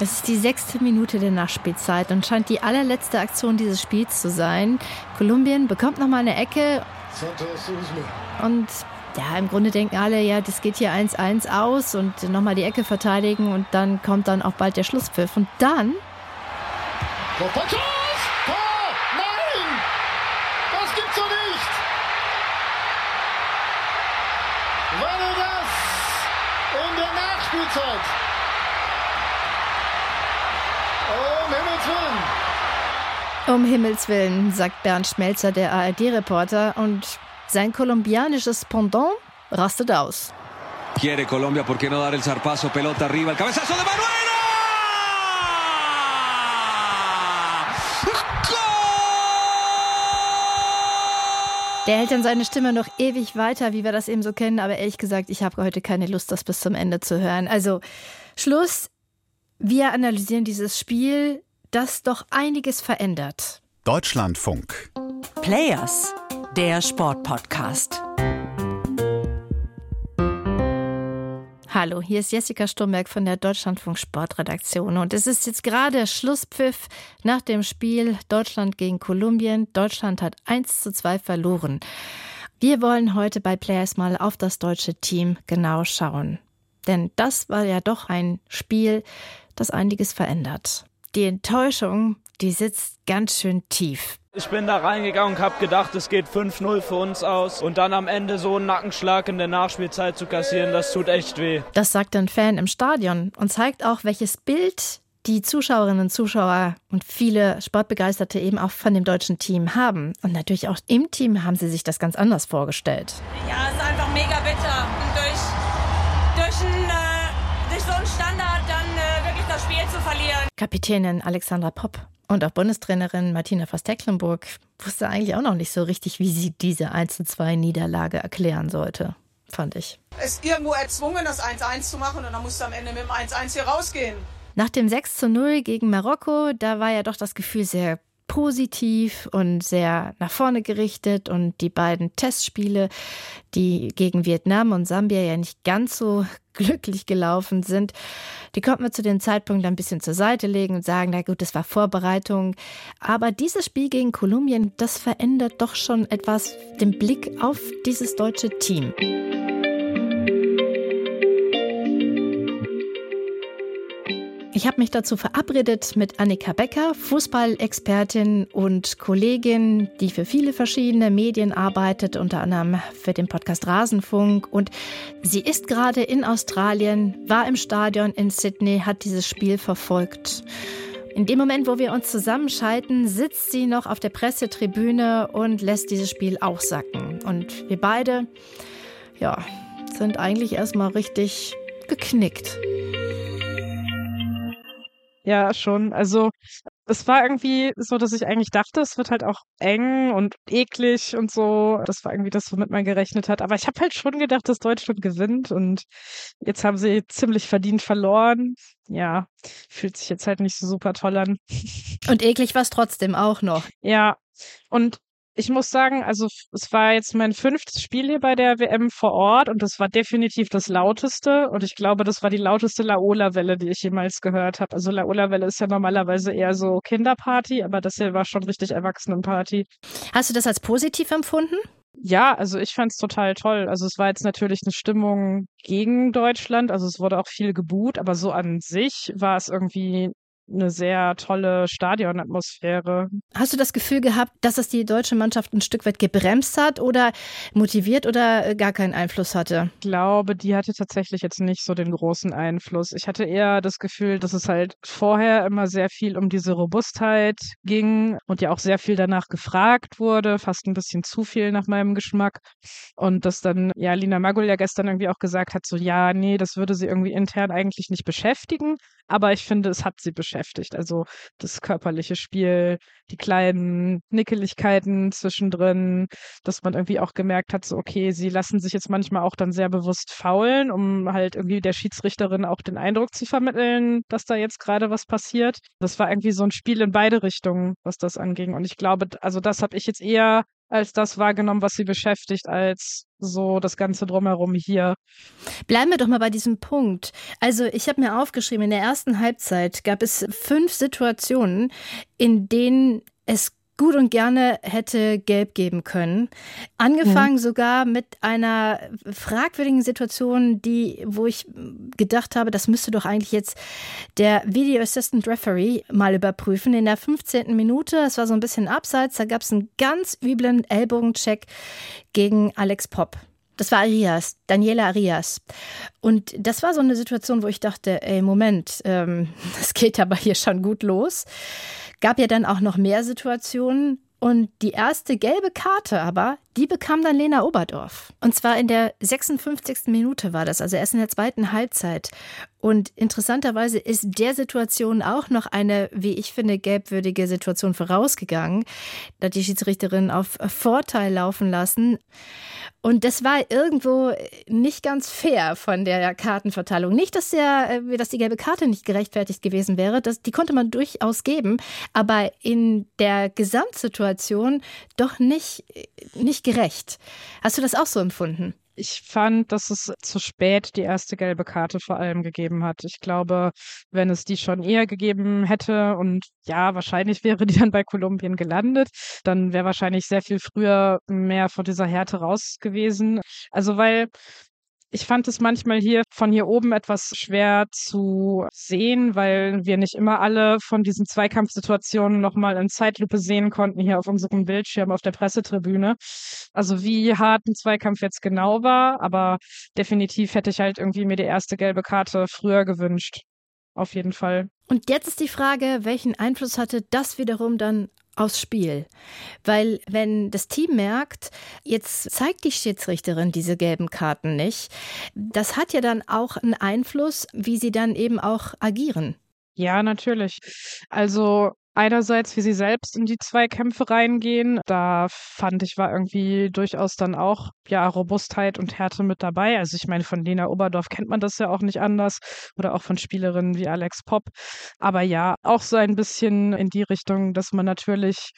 Es ist die sechste Minute der Nachspielzeit und scheint die allerletzte Aktion dieses Spiels zu sein. Kolumbien bekommt nochmal eine Ecke. Und ja, im Grunde denken alle, ja, das geht hier 1-1 aus und nochmal die Ecke verteidigen und dann kommt dann auch bald der Schlusspfiff. Und dann. Tor! Nein! Das gibt's doch nicht! War das in der Nachspielzeit? Um Himmels Willen! Um Himmels Willen, sagt Bernd Schmelzer, der ARD-Reporter. Und sein kolumbianisches Pendant rastet aus. Quiere Colombia, ¿por qué no dar el zarpazo? Pelota arriba, el cabezazo de Manuel. Der hält dann seine Stimme noch ewig weiter, wie wir das eben so kennen. Aber ehrlich gesagt, ich habe heute keine Lust, das bis zum Ende zu hören. Also Schluss. Wir analysieren dieses Spiel, das doch einiges verändert. Deutschlandfunk. Players, der Sportpodcast. Hallo, hier ist Jessica Sturmberg von der Deutschlandfunk Sportredaktion und es ist jetzt gerade Schlusspfiff nach dem Spiel Deutschland gegen Kolumbien. Deutschland hat 1 zu 2 verloren. Wir wollen heute bei Players mal auf das deutsche Team genau schauen. Denn das war ja doch ein Spiel, das einiges verändert. Die Enttäuschung, die sitzt ganz schön tief. Ich bin da reingegangen und habe gedacht, es geht 5-0 für uns aus. Und dann am Ende so einen Nackenschlag in der Nachspielzeit zu kassieren, das tut echt weh. Das sagt ein Fan im Stadion und zeigt auch, welches Bild die Zuschauerinnen und Zuschauer und viele Sportbegeisterte eben auch von dem deutschen Team haben. Und natürlich auch im Team haben sie sich das ganz anders vorgestellt. Ja, es ist einfach mega bitter. Kapitänin Alexandra Popp und auch Bundestrainerin Martina Voss-Tecklenburg wusste eigentlich auch noch nicht so richtig, wie sie diese 1-2-Niederlage erklären sollte, fand ich. Es ist irgendwo erzwungen, das 1-1 zu machen und dann musst du am Ende mit dem 1-1 hier rausgehen. Nach dem 6 zu 0 gegen Marokko, da war ja doch das Gefühl sehr positiv und sehr nach vorne gerichtet und die beiden Testspiele, die gegen Vietnam und Sambia ja nicht ganz so glücklich gelaufen sind, die konnten wir zu dem Zeitpunkt ein bisschen zur Seite legen und sagen, na gut, das war Vorbereitung. Aber dieses Spiel gegen Kolumbien, das verändert doch schon etwas den Blick auf dieses deutsche Team. Ich habe mich dazu verabredet mit Annika Becker, Fußballexpertin und Kollegin, die für viele verschiedene Medien arbeitet, unter anderem für den Podcast Rasenfunk. Und sie ist gerade in Australien, war im Stadion in Sydney, hat dieses Spiel verfolgt. In dem Moment, wo wir uns zusammenschalten, sitzt sie noch auf der Pressetribüne und lässt dieses Spiel auch sacken. Und wir beide, ja, sind eigentlich erstmal richtig geknickt. Ja, schon. Also es war irgendwie so, dass ich eigentlich dachte, es wird halt auch eng und eklig und so. Das war irgendwie das, womit man gerechnet hat. Aber ich habe halt schon gedacht, dass Deutschland gewinnt und jetzt haben sie ziemlich verdient verloren. Ja, fühlt sich jetzt halt nicht so super toll an. Und eklig war es trotzdem auch noch. Ja, und ich muss sagen, also es war jetzt mein fünftes Spiel hier bei der WM vor Ort und das war definitiv das lauteste und ich glaube, das war die lauteste Laola-Welle, die ich jemals gehört habe. Also Laola-Welle ist ja normalerweise eher so Kinderparty, aber das hier war schon richtig Erwachsenenparty. Hast du das als positiv empfunden? Ja, also ich fand es total toll. Also es war jetzt natürlich eine Stimmung gegen Deutschland, also es wurde auch viel geboot, aber so an sich war es irgendwie eine sehr tolle Stadionatmosphäre. Hast du das Gefühl gehabt, dass es die deutsche Mannschaft ein Stück weit gebremst hat oder motiviert oder äh, gar keinen Einfluss hatte? Ich glaube, die hatte tatsächlich jetzt nicht so den großen Einfluss. Ich hatte eher das Gefühl, dass es halt vorher immer sehr viel um diese Robustheit ging und ja auch sehr viel danach gefragt wurde, fast ein bisschen zu viel nach meinem Geschmack. Und dass dann, ja, Lina Magul ja gestern irgendwie auch gesagt hat, so, ja, nee, das würde sie irgendwie intern eigentlich nicht beschäftigen. Aber ich finde, es hat sie beschäftigt. Also das körperliche Spiel, die kleinen Nickeligkeiten zwischendrin, dass man irgendwie auch gemerkt hat, so okay, sie lassen sich jetzt manchmal auch dann sehr bewusst faulen, um halt irgendwie der Schiedsrichterin auch den Eindruck zu vermitteln, dass da jetzt gerade was passiert. Das war irgendwie so ein Spiel in beide Richtungen, was das anging. Und ich glaube, also das habe ich jetzt eher als das wahrgenommen, was sie beschäftigt, als so das Ganze drumherum hier. Bleiben wir doch mal bei diesem Punkt. Also ich habe mir aufgeschrieben, in der ersten Halbzeit gab es fünf Situationen, in denen es gut und gerne hätte gelb geben können. Angefangen mhm. sogar mit einer fragwürdigen Situation, die, wo ich gedacht habe, das müsste doch eigentlich jetzt der Video Assistant Referee mal überprüfen. In der 15. Minute, es war so ein bisschen abseits, da gab es einen ganz üblen Ellbogencheck gegen Alex Popp. Das war Arias, Daniela Arias. Und das war so eine Situation, wo ich dachte, ey, Moment, ähm, das geht aber hier schon gut los. Gab ja dann auch noch mehr Situationen. Und die erste gelbe Karte aber, die bekam dann Lena Oberdorf. Und zwar in der 56. Minute war das, also erst in der zweiten Halbzeit. Und interessanterweise ist der Situation auch noch eine, wie ich finde, gelbwürdige Situation vorausgegangen. Da hat die Schiedsrichterin auf Vorteil laufen lassen. Und das war irgendwo nicht ganz fair von der Kartenverteilung. Nicht, dass, der, äh, dass die gelbe Karte nicht gerechtfertigt gewesen wäre, das, die konnte man durchaus geben, aber in der Gesamtsituation doch nicht, nicht gerecht. Hast du das auch so empfunden? Ich fand, dass es zu spät die erste gelbe Karte vor allem gegeben hat. Ich glaube, wenn es die schon eher gegeben hätte und ja, wahrscheinlich wäre die dann bei Kolumbien gelandet, dann wäre wahrscheinlich sehr viel früher mehr von dieser Härte raus gewesen. Also weil ich fand es manchmal hier von hier oben etwas schwer zu sehen, weil wir nicht immer alle von diesen Zweikampfsituationen nochmal in Zeitlupe sehen konnten, hier auf unserem Bildschirm auf der Pressetribüne. Also wie hart ein Zweikampf jetzt genau war, aber definitiv hätte ich halt irgendwie mir die erste gelbe Karte früher gewünscht. Auf jeden Fall. Und jetzt ist die Frage, welchen Einfluss hatte das wiederum dann aufs Spiel. Weil wenn das Team merkt, jetzt zeigt die Schiedsrichterin diese gelben Karten nicht, das hat ja dann auch einen Einfluss, wie sie dann eben auch agieren. Ja, natürlich. Also einerseits, wie sie selbst in die Zweikämpfe reingehen. Da fand ich, war irgendwie durchaus dann auch ja Robustheit und Härte mit dabei. Also ich meine, von Lena Oberdorf kennt man das ja auch nicht anders oder auch von Spielerinnen wie Alex Popp. Aber ja, auch so ein bisschen in die Richtung, dass man natürlich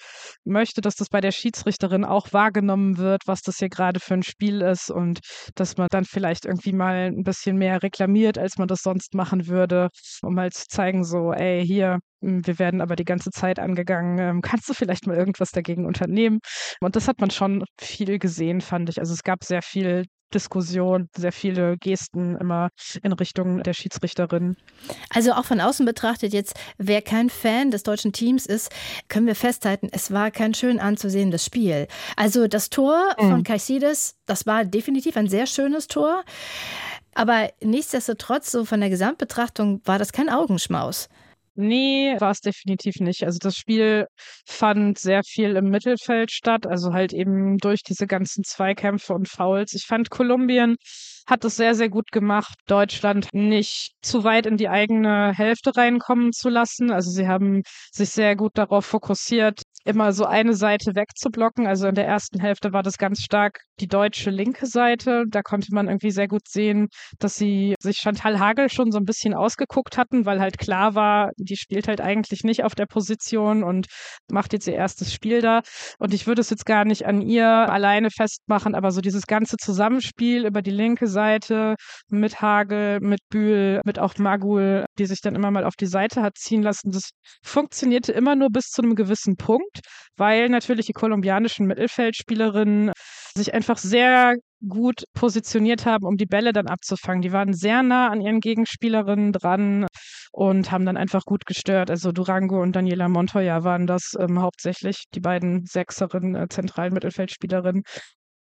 möchte, dass das bei der Schiedsrichterin auch wahrgenommen wird, was das hier gerade für ein Spiel ist und dass man dann vielleicht irgendwie mal ein bisschen mehr reklamiert, als man das sonst machen würde, um mal zu zeigen, so, ey, hier, wir werden aber die ganze Zeit angegangen. Ähm, kannst du vielleicht mal irgendwas dagegen unternehmen? Und das hat man schon viel gesehen, fand ich. Also es gab sehr viel Diskussion, sehr viele Gesten immer in Richtung der Schiedsrichterin. Also auch von außen betrachtet jetzt, wer kein Fan des deutschen Teams ist, können wir festhalten, es war kein schön anzusehendes Spiel. Also das Tor mhm. von Caicedes, das war definitiv ein sehr schönes Tor. Aber nichtsdestotrotz, so von der Gesamtbetrachtung, war das kein Augenschmaus. Nee, war es definitiv nicht. Also das Spiel fand sehr viel im Mittelfeld statt, also halt eben durch diese ganzen Zweikämpfe und Fouls. Ich fand Kolumbien hat es sehr, sehr gut gemacht, Deutschland nicht zu weit in die eigene Hälfte reinkommen zu lassen. Also sie haben sich sehr gut darauf fokussiert, immer so eine Seite wegzublocken. Also in der ersten Hälfte war das ganz stark die deutsche linke Seite. Da konnte man irgendwie sehr gut sehen, dass sie sich Chantal Hagel schon so ein bisschen ausgeguckt hatten, weil halt klar war, die spielt halt eigentlich nicht auf der Position und macht jetzt ihr erstes Spiel da. Und ich würde es jetzt gar nicht an ihr alleine festmachen, aber so dieses ganze Zusammenspiel über die linke Seite mit Hagel, mit Bühl, mit auch Magul, die sich dann immer mal auf die Seite hat ziehen lassen, das funktionierte immer nur bis zu einem gewissen Punkt weil natürlich die kolumbianischen Mittelfeldspielerinnen sich einfach sehr gut positioniert haben, um die Bälle dann abzufangen. Die waren sehr nah an ihren Gegenspielerinnen dran und haben dann einfach gut gestört. Also Durango und Daniela Montoya waren das ähm, hauptsächlich, die beiden Sechserinnen, äh, zentralen Mittelfeldspielerinnen.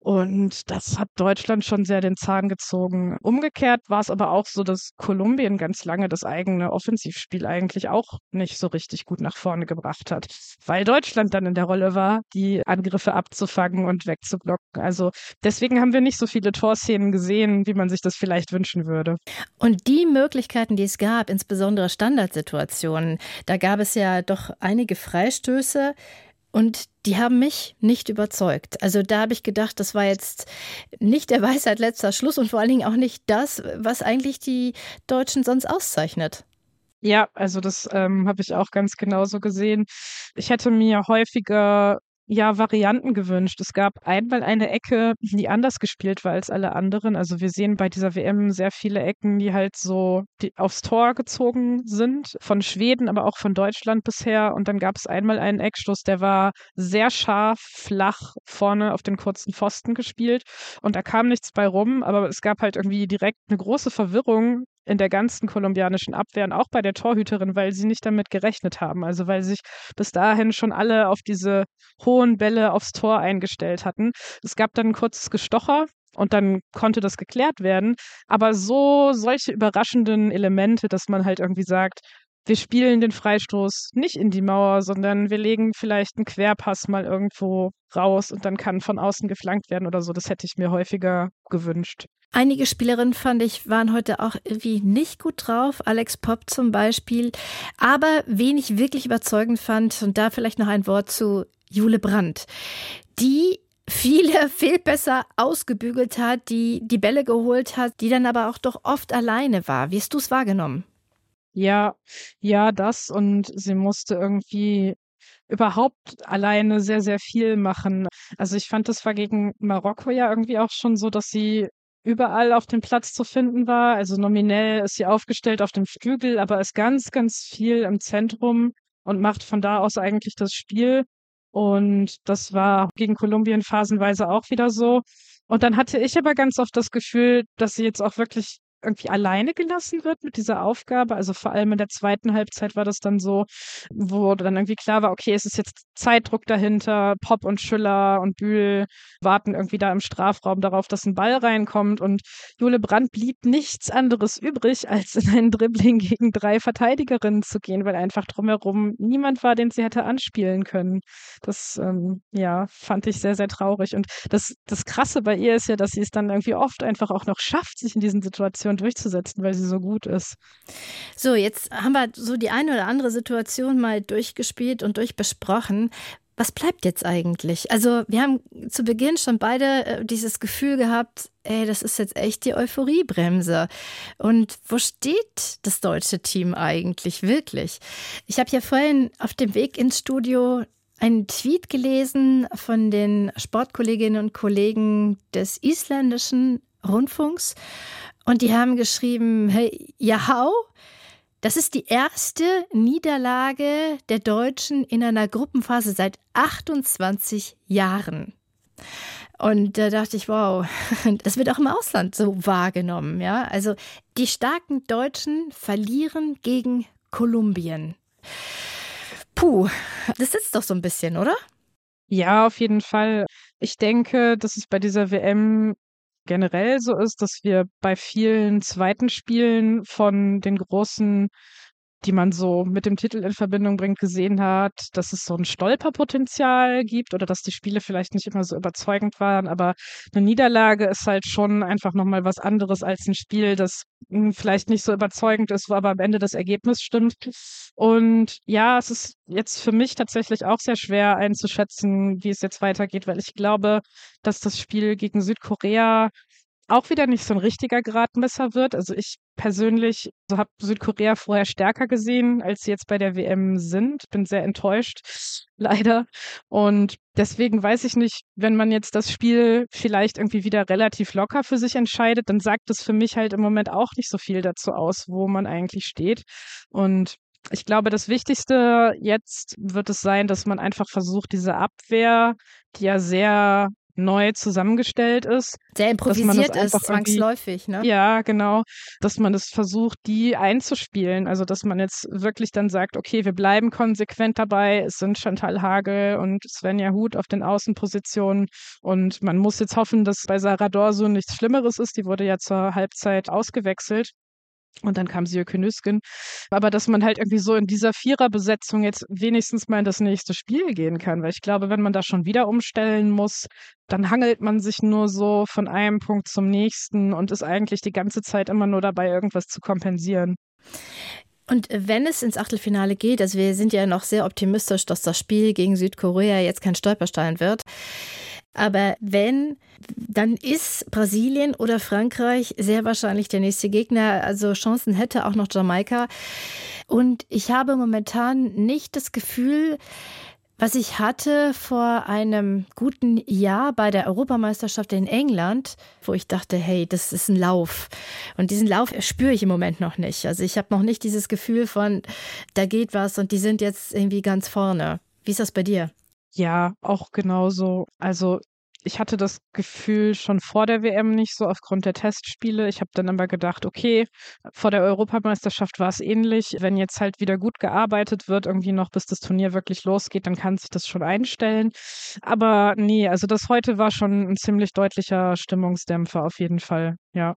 Und das hat Deutschland schon sehr den Zahn gezogen. Umgekehrt war es aber auch so, dass Kolumbien ganz lange das eigene Offensivspiel eigentlich auch nicht so richtig gut nach vorne gebracht hat, weil Deutschland dann in der Rolle war, die Angriffe abzufangen und wegzublocken. Also deswegen haben wir nicht so viele Torszenen gesehen, wie man sich das vielleicht wünschen würde. Und die Möglichkeiten, die es gab, insbesondere Standardsituationen, da gab es ja doch einige Freistöße. Und die haben mich nicht überzeugt. Also da habe ich gedacht, das war jetzt nicht der Weisheit letzter Schluss und vor allen Dingen auch nicht das, was eigentlich die Deutschen sonst auszeichnet. Ja, also das ähm, habe ich auch ganz genauso gesehen. Ich hätte mir häufiger ja Varianten gewünscht. Es gab einmal eine Ecke, die anders gespielt war als alle anderen. Also wir sehen bei dieser WM sehr viele Ecken, die halt so die aufs Tor gezogen sind, von Schweden, aber auch von Deutschland bisher. Und dann gab es einmal einen Eckstoß, der war sehr scharf, flach vorne auf den kurzen Pfosten gespielt. Und da kam nichts bei rum, aber es gab halt irgendwie direkt eine große Verwirrung in der ganzen kolumbianischen Abwehr und auch bei der Torhüterin, weil sie nicht damit gerechnet haben. Also weil sich bis dahin schon alle auf diese hohen Bälle aufs Tor eingestellt hatten. Es gab dann ein kurzes Gestocher und dann konnte das geklärt werden. Aber so solche überraschenden Elemente, dass man halt irgendwie sagt, wir spielen den Freistoß nicht in die Mauer, sondern wir legen vielleicht einen Querpass mal irgendwo raus und dann kann von außen geflankt werden oder so. Das hätte ich mir häufiger gewünscht. Einige Spielerinnen fand ich waren heute auch irgendwie nicht gut drauf. Alex Popp zum Beispiel. Aber wen ich wirklich überzeugend fand, und da vielleicht noch ein Wort zu Jule Brandt, die viele viel besser ausgebügelt hat, die die Bälle geholt hat, die dann aber auch doch oft alleine war. Wie hast du es wahrgenommen? Ja, ja, das und sie musste irgendwie überhaupt alleine sehr, sehr viel machen. Also ich fand, das war gegen Marokko ja irgendwie auch schon so, dass sie überall auf dem Platz zu finden war. Also nominell ist sie aufgestellt auf dem Flügel, aber ist ganz, ganz viel im Zentrum und macht von da aus eigentlich das Spiel. Und das war gegen Kolumbien phasenweise auch wieder so. Und dann hatte ich aber ganz oft das Gefühl, dass sie jetzt auch wirklich irgendwie alleine gelassen wird mit dieser Aufgabe. Also vor allem in der zweiten Halbzeit war das dann so, wo dann irgendwie klar war, okay, es ist jetzt Zeitdruck dahinter. Pop und Schüller und Bühl warten irgendwie da im Strafraum darauf, dass ein Ball reinkommt. Und Jule Brandt blieb nichts anderes übrig, als in ein Dribbling gegen drei Verteidigerinnen zu gehen, weil einfach drumherum niemand war, den sie hätte anspielen können. Das, ähm, ja, fand ich sehr, sehr traurig. Und das, das Krasse bei ihr ist ja, dass sie es dann irgendwie oft einfach auch noch schafft, sich in diesen Situationen Situation durchzusetzen, weil sie so gut ist. So, jetzt haben wir so die eine oder andere Situation mal durchgespielt und durchbesprochen. Was bleibt jetzt eigentlich? Also, wir haben zu Beginn schon beide äh, dieses Gefühl gehabt, ey, das ist jetzt echt die Euphoriebremse. Und wo steht das deutsche Team eigentlich wirklich? Ich habe ja vorhin auf dem Weg ins Studio einen Tweet gelesen von den Sportkolleginnen und Kollegen des isländischen Rundfunks. Und die haben geschrieben, hey, Jahau, das ist die erste Niederlage der Deutschen in einer Gruppenphase seit 28 Jahren. Und da dachte ich, wow, das wird auch im Ausland so wahrgenommen, ja. Also die starken Deutschen verlieren gegen Kolumbien. Puh, das sitzt doch so ein bisschen, oder? Ja, auf jeden Fall. Ich denke, dass es bei dieser WM generell so ist, dass wir bei vielen zweiten Spielen von den großen die man so mit dem Titel in Verbindung bringt, gesehen hat, dass es so ein Stolperpotenzial gibt oder dass die Spiele vielleicht nicht immer so überzeugend waren. Aber eine Niederlage ist halt schon einfach nochmal was anderes als ein Spiel, das hm, vielleicht nicht so überzeugend ist, wo aber am Ende das Ergebnis stimmt. Und ja, es ist jetzt für mich tatsächlich auch sehr schwer einzuschätzen, wie es jetzt weitergeht, weil ich glaube, dass das Spiel gegen Südkorea auch wieder nicht so ein richtiger Gradmesser wird. Also ich persönlich so habe Südkorea vorher stärker gesehen, als sie jetzt bei der WM sind. Bin sehr enttäuscht, leider. Und deswegen weiß ich nicht, wenn man jetzt das Spiel vielleicht irgendwie wieder relativ locker für sich entscheidet, dann sagt es für mich halt im Moment auch nicht so viel dazu aus, wo man eigentlich steht. Und ich glaube, das Wichtigste jetzt wird es sein, dass man einfach versucht, diese Abwehr, die ja sehr neu zusammengestellt ist. Sehr improvisiert ist, zwangsläufig, ne? Ja, genau. Dass man es versucht, die einzuspielen. Also, dass man jetzt wirklich dann sagt, okay, wir bleiben konsequent dabei. Es sind Chantal Hagel und Svenja Huth auf den Außenpositionen. Und man muss jetzt hoffen, dass bei Sarah Dorso nichts Schlimmeres ist. Die wurde ja zur Halbzeit ausgewechselt. Und dann kam Sio Nüsken. Aber dass man halt irgendwie so in dieser Viererbesetzung jetzt wenigstens mal in das nächste Spiel gehen kann. Weil ich glaube, wenn man da schon wieder umstellen muss, dann hangelt man sich nur so von einem Punkt zum nächsten und ist eigentlich die ganze Zeit immer nur dabei, irgendwas zu kompensieren. Und wenn es ins Achtelfinale geht, also wir sind ja noch sehr optimistisch, dass das Spiel gegen Südkorea jetzt kein Stolperstein wird. Aber wenn, dann ist Brasilien oder Frankreich sehr wahrscheinlich der nächste Gegner. Also Chancen hätte auch noch Jamaika. Und ich habe momentan nicht das Gefühl, was ich hatte vor einem guten Jahr bei der Europameisterschaft in England, wo ich dachte, hey, das ist ein Lauf. Und diesen Lauf spüre ich im Moment noch nicht. Also ich habe noch nicht dieses Gefühl von, da geht was und die sind jetzt irgendwie ganz vorne. Wie ist das bei dir? Ja, auch genauso. Also ich hatte das Gefühl schon vor der WM nicht so aufgrund der Testspiele. Ich habe dann aber gedacht, okay, vor der Europameisterschaft war es ähnlich. Wenn jetzt halt wieder gut gearbeitet wird, irgendwie noch bis das Turnier wirklich losgeht, dann kann sich das schon einstellen. Aber nee, also das heute war schon ein ziemlich deutlicher Stimmungsdämpfer auf jeden Fall, ja.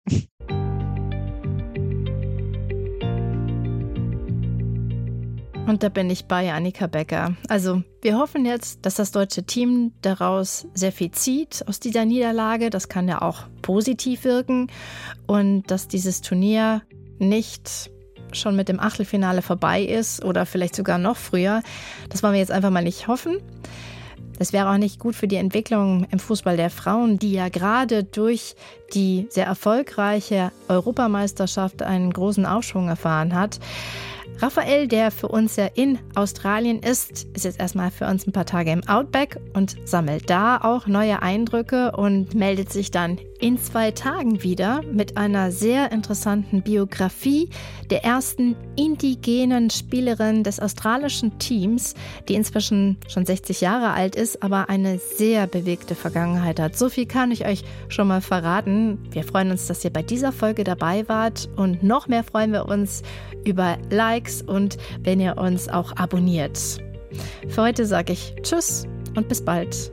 Und da bin ich bei Annika Becker. Also wir hoffen jetzt, dass das deutsche Team daraus sehr viel zieht aus dieser Niederlage. Das kann ja auch positiv wirken. Und dass dieses Turnier nicht schon mit dem Achtelfinale vorbei ist oder vielleicht sogar noch früher. Das wollen wir jetzt einfach mal nicht hoffen. Das wäre auch nicht gut für die Entwicklung im Fußball der Frauen, die ja gerade durch die sehr erfolgreiche Europameisterschaft einen großen Aufschwung erfahren hat. Raphael, der für uns ja in Australien ist, ist jetzt erstmal für uns ein paar Tage im Outback und sammelt da auch neue Eindrücke und meldet sich dann in zwei Tagen wieder mit einer sehr interessanten Biografie der ersten indigenen Spielerin des australischen Teams, die inzwischen schon 60 Jahre alt ist, aber eine sehr bewegte Vergangenheit hat. So viel kann ich euch schon mal verraten. Wir freuen uns, dass ihr bei dieser Folge dabei wart und noch mehr freuen wir uns über Likes und wenn ihr uns auch abonniert. Für heute sage ich Tschüss und bis bald.